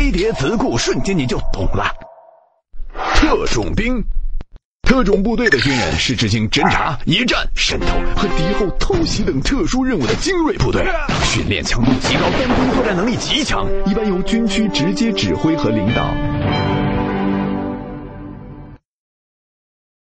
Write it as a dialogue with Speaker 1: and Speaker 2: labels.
Speaker 1: 飞碟词库，瞬间你就懂了。特种兵。特种部队的军人是执行侦察、一战、渗透和敌后偷袭等特殊任务的精锐部队，训练强度极高，单兵作战能力极强，一般由军区直接指挥和领导。